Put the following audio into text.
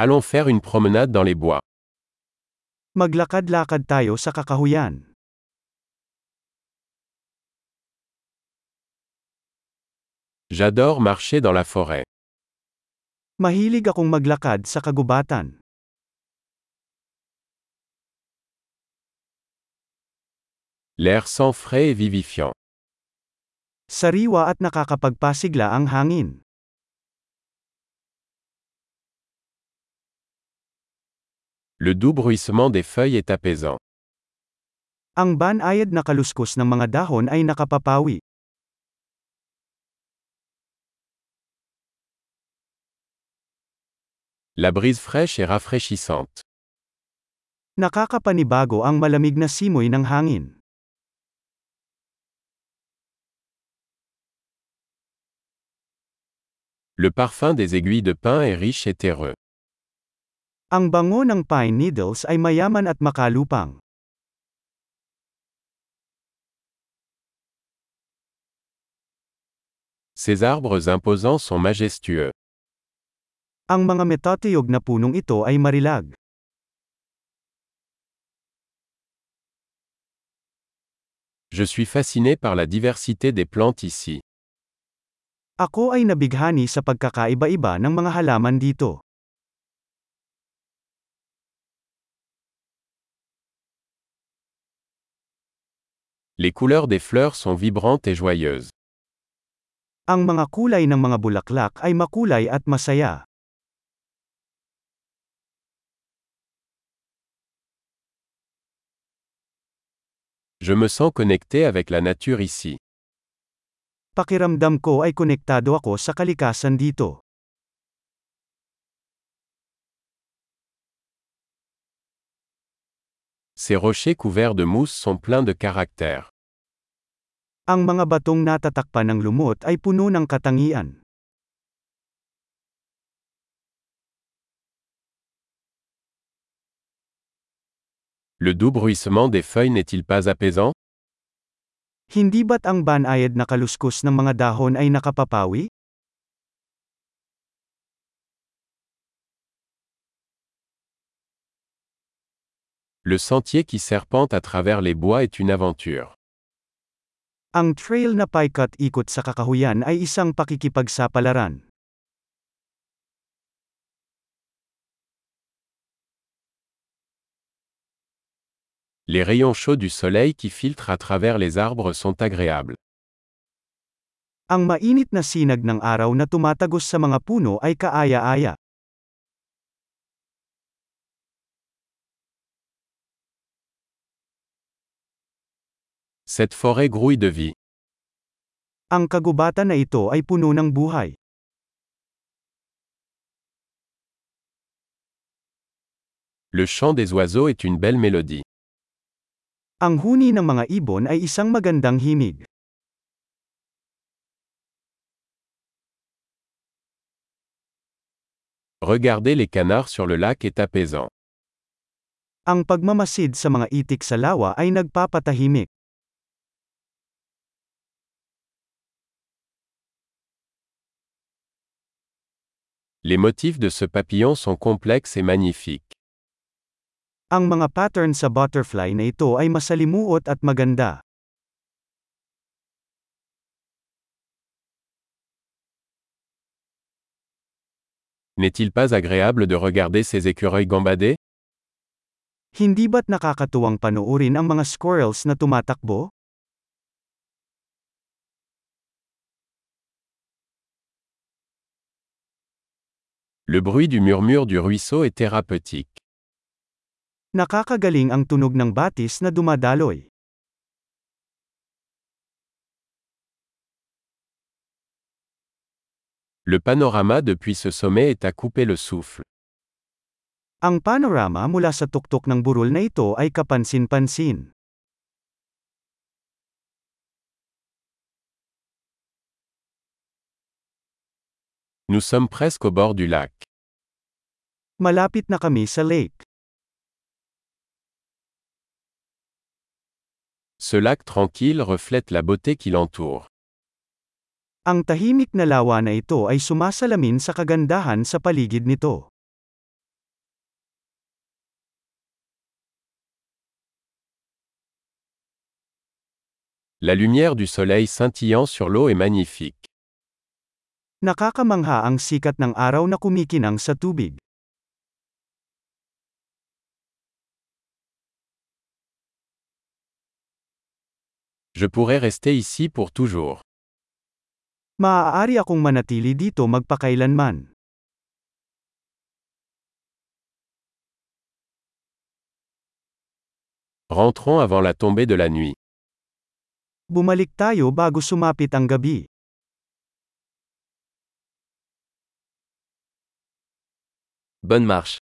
Allons faire une promenade dans les bois. Maglakad-lakad tayo sa kakahuyan. J'adore marcher dans la forêt. Mahilig akong maglakad sa kagubatan. L'air sent frais et vivifiant. Sariwa at nakakapagpasigla ang hangin. Le doux bruissement des feuilles est apaisant. Ang banayad na kaluskos ng mga dahon ay nakapapawi. La brise fraîche est rafraîchissante. Nakakapanibago ang malamig na simoy ng hangin. Le parfum des aiguilles de pin est riche et terreux. Ang bango ng pine needles ay mayaman at makalupang. Ces arbres imposants sont majestueux. Ang mga metatiyog na punong ito ay marilag. Je suis fasciné par la diversité des plantes ici. Ako ay nabighani sa pagkakaiba-iba ng mga halaman dito. Les couleurs des fleurs sont vibrantes et joyeuses. Ang mga kulay ng mga bulaklak ay makulay at masaya. Je me sens connecté avec la nature ici. Pakiramdam ko ay konektado ako sa kalikasan dito. Ces rochers couverts de mousse sont pleins de caractère. Ang mga batong natatakpan ng lumot ay puno ng katangian. Le doux bruissement des feuilles n'est-il pas apaisant? Hindi ba't ang banayad na kaluskos ng mga dahon ay nakapapawi? Le sentier qui serpente à travers les bois est une aventure. Ang trail na paikat-ikot sa kakahuyan ay isang pakikipagsapalaran. Les rayons chauds du soleil qui filtrent à travers les arbres sont agréables. Ang mainit na sinag ng araw na tumatagos sa mga puno ay kaaya-aya. Cette forêt grouille de vie. Ang kagubatan na ito ay puno ng buhay. Le chant des oiseaux est une belle mélodie. Ang huni ng mga ibon ay isang magandang himig. Regarder les canards sur le lac est apaisant. Ang pagmamasid sa mga itik sa lawa ay nagpapatahimik. Les motifs de ce papillon sont complexes et magnifiques. Ang mga pattern sa butterfly na ito ay masalimuot at maganda. N'est-il pas agréable de regarder ces écureuils gambader? Hindi ba't nakakatuwang panoorin ang mga squirrels na tumatakbo? Le bruit du murmure du ruisseau est thérapeutique. Nakakagaling ang tunog ng batis na dumadaloy. Le panorama depuis ce sommet est à couper le souffle. Ang panorama mula sa tuktok ng burol na ito ay kapansin-pansin. Nous sommes presque au bord du lac. Malapit na lake. Ce lac tranquille reflète la beauté qui l'entoure. Ang tahimik ito ay sumasalamin sa nito. La lumière du soleil scintillant sur l'eau est magnifique. Nakakamangha ang sikat ng araw na kumikinang sa tubig. Je pourrais rester ici pour toujours. Maaari akong manatili dito magpakailanman. Rentrons avant la tombée de la nuit. Bumalik tayo bago sumapit ang gabi. Bonne marche.